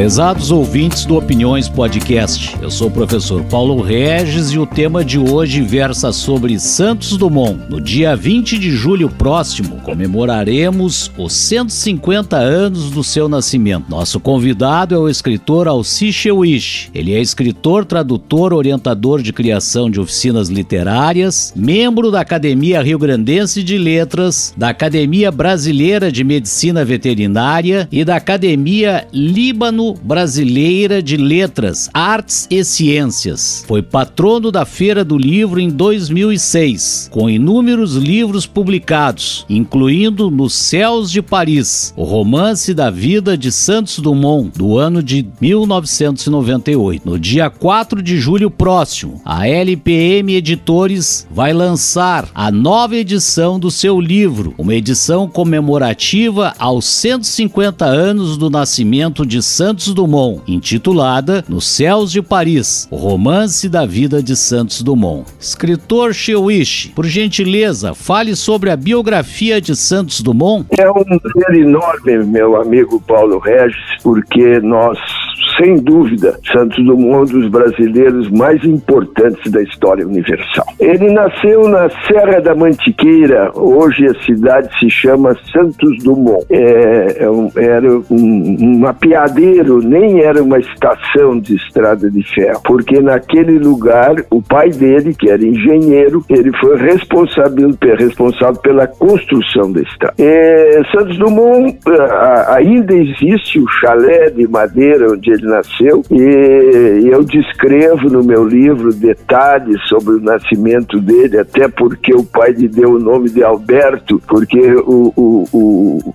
Prezados ouvintes do Opiniões Podcast, eu sou o professor Paulo Regis e o tema de hoje versa sobre Santos Dumont. No dia 20 de julho próximo, comemoraremos os 150 anos do seu nascimento. Nosso convidado é o escritor Alci Chewish. Ele é escritor, tradutor, orientador de criação de oficinas literárias, membro da Academia Rio Grandense de Letras, da Academia Brasileira de Medicina Veterinária e da Academia Líbano Brasileira de Letras, Artes e Ciências. Foi patrono da Feira do Livro em 2006, com inúmeros livros publicados, incluindo Nos Céus de Paris, o romance da vida de Santos Dumont, do ano de 1998. No dia 4 de julho próximo, a LPM Editores vai lançar a nova edição do seu livro, uma edição comemorativa aos 150 anos do nascimento de Santos Santos Dumont, intitulada Nos Céus de Paris, o romance da vida de Santos Dumont. Escritor Chewish, por gentileza, fale sobre a biografia de Santos Dumont. É um prazer enorme, meu amigo Paulo Regis, porque nós sem dúvida, Santos Dumont um dos brasileiros mais importantes da história universal. Ele nasceu na Serra da Mantiqueira, hoje a cidade se chama Santos Dumont. É, é um, era um, um mapeadeiro, nem era uma estação de estrada de ferro, porque naquele lugar o pai dele, que era engenheiro, ele foi responsável, responsável pela construção da estrada. É, Santos Dumont ainda existe o chalé de madeira onde ele nasceu e eu descrevo no meu livro detalhes sobre o nascimento dele, até porque o pai lhe deu o nome de Alberto, porque o, o, o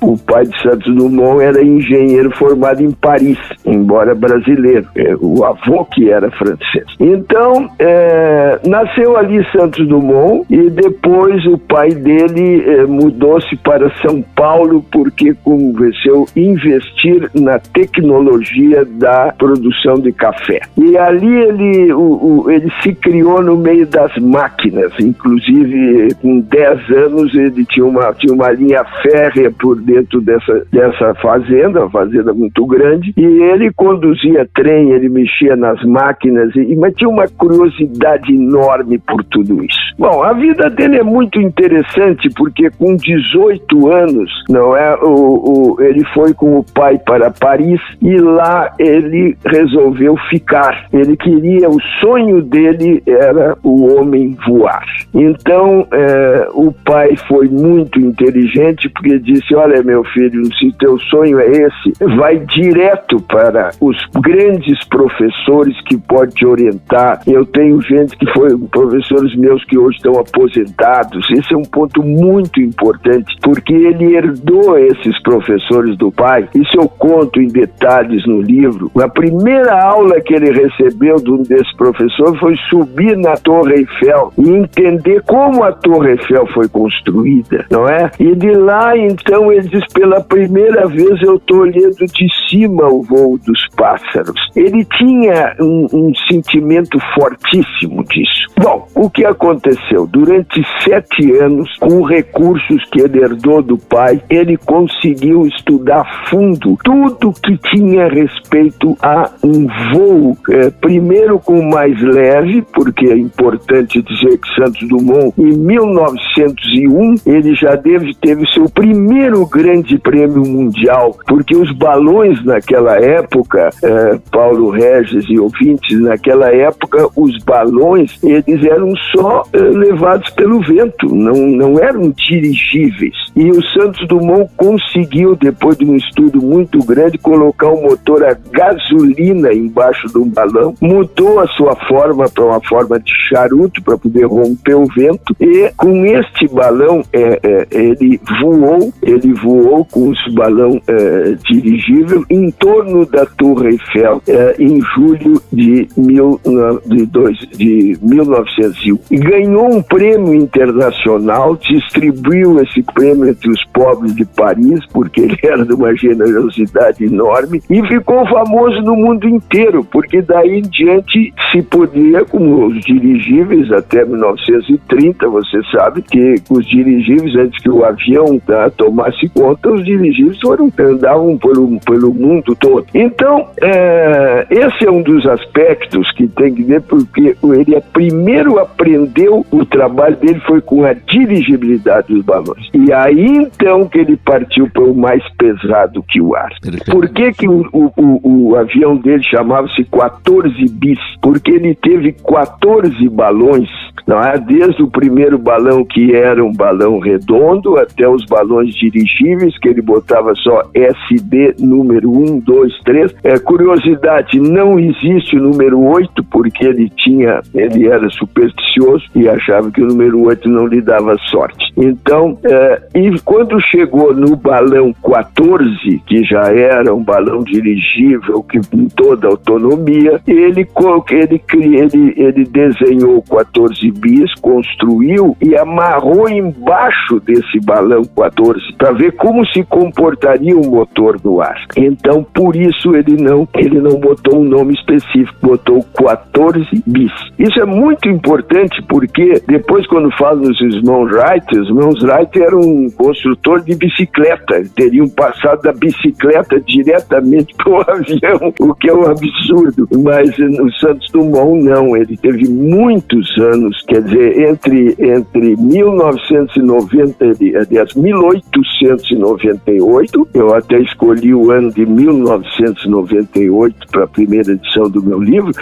o pai de Santos Dumont era engenheiro formado em Paris, embora brasileiro. É, o avô que era francês. Então, é, nasceu ali Santos Dumont e depois o pai dele é, mudou-se para São Paulo porque convenceu investir na tecnologia da produção de café. E ali ele, o, o, ele se criou no meio das máquinas, inclusive com 10 anos ele tinha uma, tinha uma linha férrea por dentro dessa, dessa fazenda, uma fazenda muito grande, e ele conduzia trem, ele mexia nas máquinas, e, mas tinha uma curiosidade enorme por tudo isso. Bom, a vida dele é muito interessante porque com 18 anos, não é, o, o, ele foi com o pai para Paris e lá ele resolveu ficar. Ele queria, o sonho dele era o homem voar. Então, é, o pai foi muito inteligente porque disse: Olha, meu filho, se teu sonho é esse, vai direto para os grandes professores que podem te orientar. Eu tenho gente que foi professores meus que hoje estão aposentados. Esse é um ponto muito importante, porque ele herdou esses professores do pai. Isso eu conto em detalhes no livro. A primeira aula que ele recebeu de um desses professores foi subir na Torre Eiffel e entender como a Torre Eiffel foi construída, não é? E de lá, então, ele diz: pela primeira vez eu estou olhando de cima o voo dos pássaros. Ele tinha um, um sentimento fortíssimo disso. Bom, o que aconteceu? Durante sete anos, com recursos que ele herdou do pai, ele conseguiu estudar fundo tudo que tinha respeito a um voo, é, primeiro com mais leve, porque é importante dizer que Santos Dumont, em 1901, ele já teve, teve seu primeiro grande prêmio mundial, porque os balões naquela época, é, Paulo Regis e ouvintes, naquela época, os balões, eles eram só é, levados pelo vento, não, não eram dirigíveis. E o Santos Dumont conseguiu, depois de um estudo muito grande, colocar um motor a gasolina embaixo de um balão, mudou a sua forma para uma forma de charuto para poder romper o vento e com este balão é, ele voou, ele voou com esse balão é, dirigível em torno da Torre Eiffel é, em julho de, mil, de, dois, de 1901 e ganhou um prêmio internacional, distribuiu esse prêmio entre os pobres de Paris porque ele era de uma generosidade enorme e ficou famoso no mundo inteiro porque daí em diante se podia, como os dirigíveis até 1930, você sabe que os dirigíveis, antes que o avião tá, faz de conta, os dirigíveis foram, andavam pelo, pelo mundo todo. Então, é, esse é um dos aspectos que tem que ver, porque ele primeiro aprendeu, o trabalho dele foi com a dirigibilidade dos balões. E aí então que ele partiu para o mais pesado que o ar. Por que, que o, o, o avião dele chamava-se 14 bis? Porque ele teve 14 balões não é? Desde o primeiro balão que era um balão redondo até os balões dirigíveis que ele botava só SD número 1, 2, 3. É, curiosidade, não existe o número 8 porque ele tinha, ele era supersticioso e achava que o número 8 não lhe dava sorte. Então, é, e quando chegou no balão 14, que já era um balão dirigível que com toda autonomia, ele ele ele, ele desenhou 14 bis, construiu e amarrou embaixo desse balão 14 para ver como se comportaria o motor no ar. Então, por isso ele não ele não botou um nome específico, botou 14 bis. Isso é muito importante porque depois quando fala dos irmãos Wright, os irmãos Wright eram um construtor de bicicleta, teriam passado da bicicleta diretamente para o avião, o que é um absurdo. Mas no Santos Dumont não, ele teve muitos anos Quer dizer, entre, entre 1990, aliás, 1898, eu até escolhi o ano de 1998 para a primeira edição do meu livro,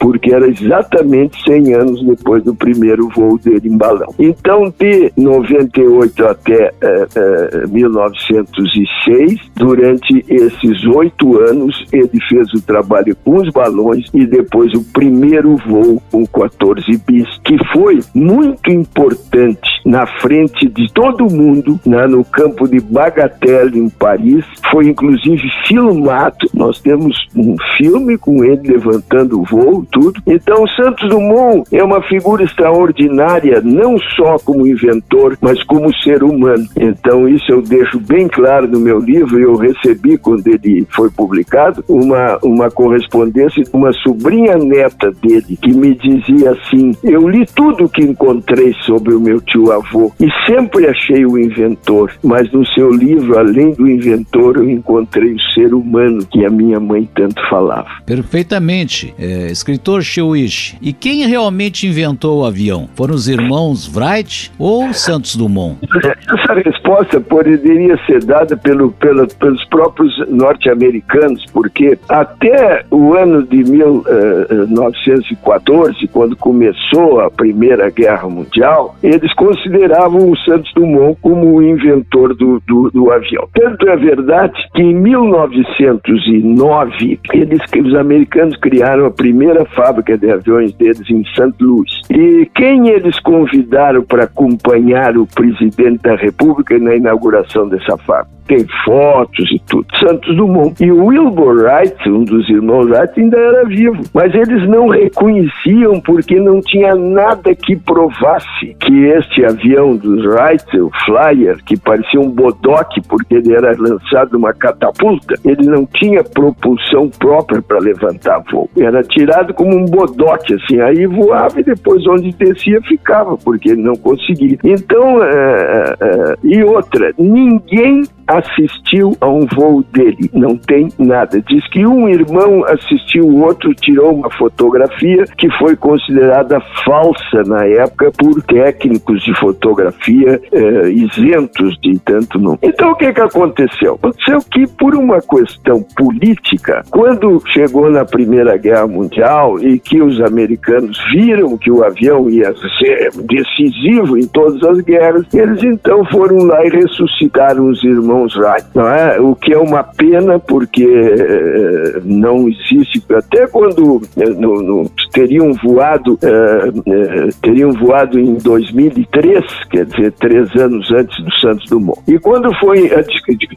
porque era exatamente 100 anos depois do primeiro voo dele em balão. Então, de 98 até eh, eh, 1906, durante esses oito anos, ele fez o trabalho com os balões e depois o primeiro voo com 14 bis, que foi muito importante na frente de todo mundo, né, no campo de Bagatelle, em Paris. Foi inclusive filmado. Nós temos um filme com ele levantando o voo tudo. Então, Santos Dumont é uma figura extraordinária, não só como inventor, mas como ser humano. Então, isso eu deixo bem claro no meu livro. Eu recebi, quando ele foi publicado, uma, uma correspondência de uma sobrinha neta dele, que me dizia assim: Eu li tudo que encontrei sobre o meu tio avô e sempre achei o inventor, mas no seu livro, além do inventor, eu encontrei o ser humano que a minha mãe tanto falava. Perfeitamente. É, escritor Chewich, e quem realmente inventou o avião? Foram os irmãos Wright ou Santos Dumont? Essa resposta poderia ser dada pelo, pelo, pelos próprios norte-americanos, porque até o ano de 1914, quando começou a Primeira Guerra Mundial, eles consideravam o Santos Dumont como o inventor do, do, do avião. Tanto é verdade que em 1909, eles, os americanos criaram a primeira fábrica de aviões deles em St. Louis. E quem eles convidaram para acompanhar o presidente da República na inauguração dessa fábrica? Tem fotos e tudo. Santos Dumont. E o Wilbur Wright, um dos irmãos Wright, ainda era vivo. Mas eles não reconheciam porque não tinha nada que provasse que este avião dos Wright, o Flyer, que parecia um bodoque porque ele era lançado numa catapulta, ele não tinha propulsão própria para levantar voo. Era tirado como um bodoque, assim, aí voava e depois onde descia ficava, porque ele não conseguia. Então, é, é, e outra, ninguém assistiu a um voo dele. Não tem nada. Diz que um irmão assistiu, o outro tirou uma fotografia que foi considerada falsa na época por técnicos de fotografia eh, isentos de tanto não. Então o que, que aconteceu? Aconteceu que por uma questão política, quando chegou na Primeira Guerra Mundial e que os americanos viram que o avião ia ser decisivo em todas as guerras, eles então foram lá e ressuscitaram os irmãos irmãos Wright, não é? O que é uma pena porque eh, não existe até quando eh, no, no, teriam voado eh, teriam voado em 2003, quer dizer três anos antes do Santos Dumont. E quando foi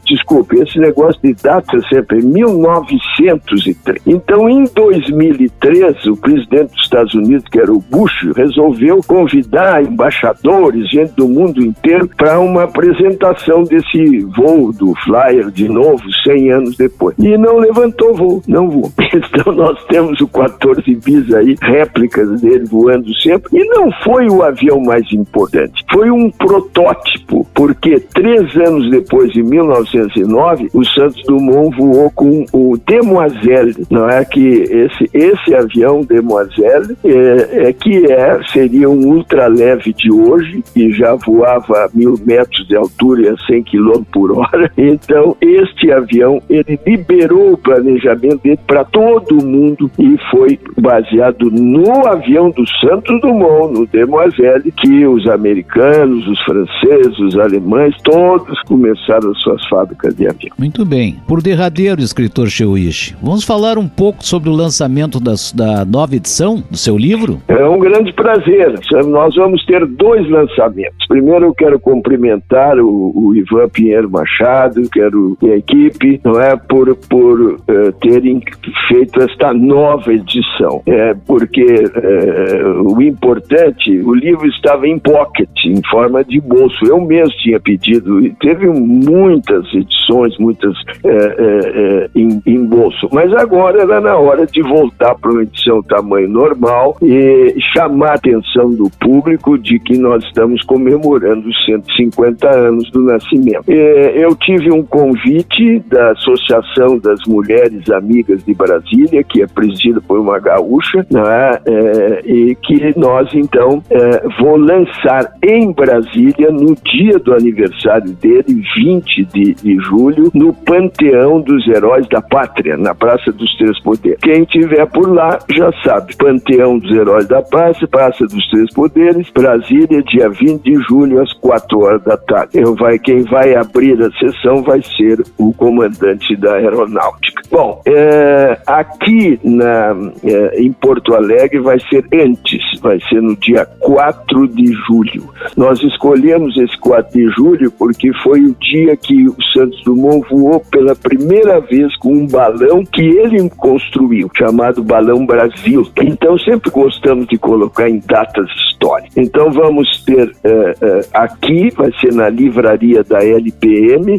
desculpe esse negócio de data sempre 1903. Então em 2003 o presidente dos Estados Unidos que era o Bush resolveu convidar embaixadores gente do mundo inteiro para uma apresentação desse voo voo do Flyer de novo 100 anos depois. E não levantou voo, não voou. Então nós temos o 14 bis aí, réplicas dele voando sempre. E não foi o avião mais importante, foi um protótipo porque três anos depois, em 1909, o Santos Dumont voou com o Demoiselle, não é que esse, esse avião Demoiselle é, é que é, seria um ultraleve de hoje e já voava a mil metros de altura e a 100 km por hora. Então, este avião, ele liberou o planejamento dele para todo mundo e foi baseado no avião do Santos Dumont, no Demoiselle, que os americanos, os franceses, os alemães, todos começaram as suas fábricas de avião. Muito bem. Por derradeiro, escritor Cheuishi, vamos falar um pouco sobre o lançamento das, da nova edição do seu livro? É um grande prazer. Nós vamos ter dois lançamentos. Primeiro, eu quero cumprimentar o, o Ivan Pinheiro Machado, quero a equipe, não é, por, por uh, terem feito esta nova edição. É, porque uh, o importante, o livro estava em pocket, em forma de bolso. Eu mesmo tinha pedido, e teve muitas edições, muitas uh, em, em bolso. Mas agora era na hora de voltar para uma edição tamanho normal e chamar a atenção do público de que nós estamos comemorando os 150 anos do nascimento. Eu tive um convite da Associação das Mulheres Amigas de Brasília, que é presidida por uma gaúcha, né, é, e que nós então é, vou lançar em Brasília no dia do aniversário dele, 20 de, de julho, no Panteão dos Heróis da Pátria, na Praça dos Três Poderes. Quem tiver por lá já sabe. Panteão dos Heróis da Praça, Praça dos Três Poderes, Brasília, dia 20 de julho, às 4 horas da tarde. Eu vai, quem vai abrir a sessão vai ser o comandante da aeronáutica. Bom, é, aqui na, é, em Porto Alegre vai ser antes, vai ser no dia 4 de julho. Nós escolhemos esse 4 de julho porque foi o dia que o Santos Dumont voou pela primeira vez com um balão que ele construiu, chamado Balão Brasil. Então sempre gostamos de colocar em datas históricas. Então vamos ter uh, uh, aqui, vai ser na livraria da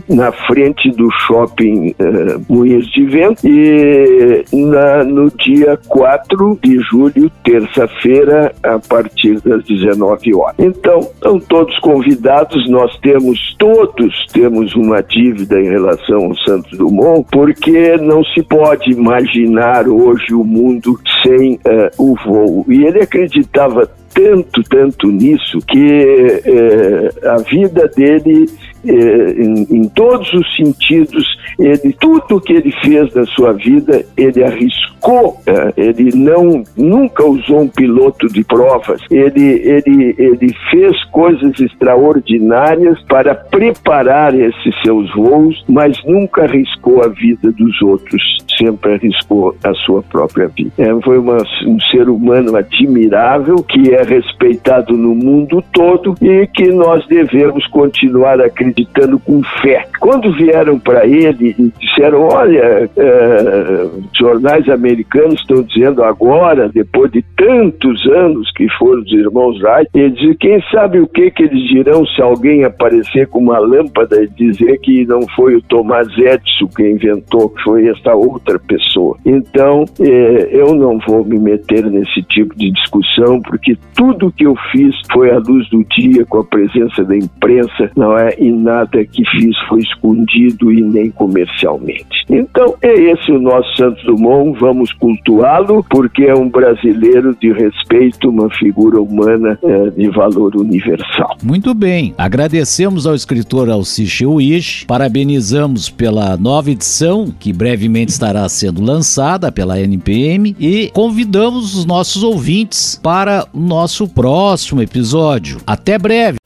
Na frente do shopping uh, Moinhos de Vento, e na, no dia 4 de julho, terça-feira, a partir das 19 horas. Então, estão todos convidados, nós temos, todos temos uma dívida em relação ao Santos Dumont, porque não se pode imaginar hoje o mundo sem uh, o voo. E ele acreditava tanto, tanto nisso que eh, a vida dele em, em, todos os sentidos, ele, tudo que ele fez na sua vida, ele arriscou, eh, ele não, nunca usou um piloto de provas, ele, ele, ele fez coisas extraordinárias para preparar esses seus voos, mas nunca arriscou a vida dos outros, sempre arriscou a sua própria vida. É, foi uma, um ser humano admirável, que é respeitado no mundo todo e que nós devemos continuar acreditando acreditando com fé. Quando vieram para ele e disseram: Olha, é, jornais americanos estão dizendo agora, depois de tantos anos que foram os irmãos Wright, eles dizem: quem sabe o que, que eles dirão se alguém aparecer com uma lâmpada e dizer que não foi o Thomas Edison que inventou, que foi esta outra pessoa. Então, é, eu não vou me meter nesse tipo de discussão, porque tudo que eu fiz foi à luz do dia, com a presença da imprensa, não é? E nada que fiz foi escondido e nem comercialmente. Então, é esse o nosso Santos Dumont, vamos cultuá-lo, porque é um brasileiro de respeito, uma figura humana é, de valor universal. Muito bem, agradecemos ao escritor Alciche Wish, parabenizamos pela nova edição, que brevemente estará sendo lançada pela NPM, e convidamos os nossos ouvintes para o nosso próximo episódio. Até breve!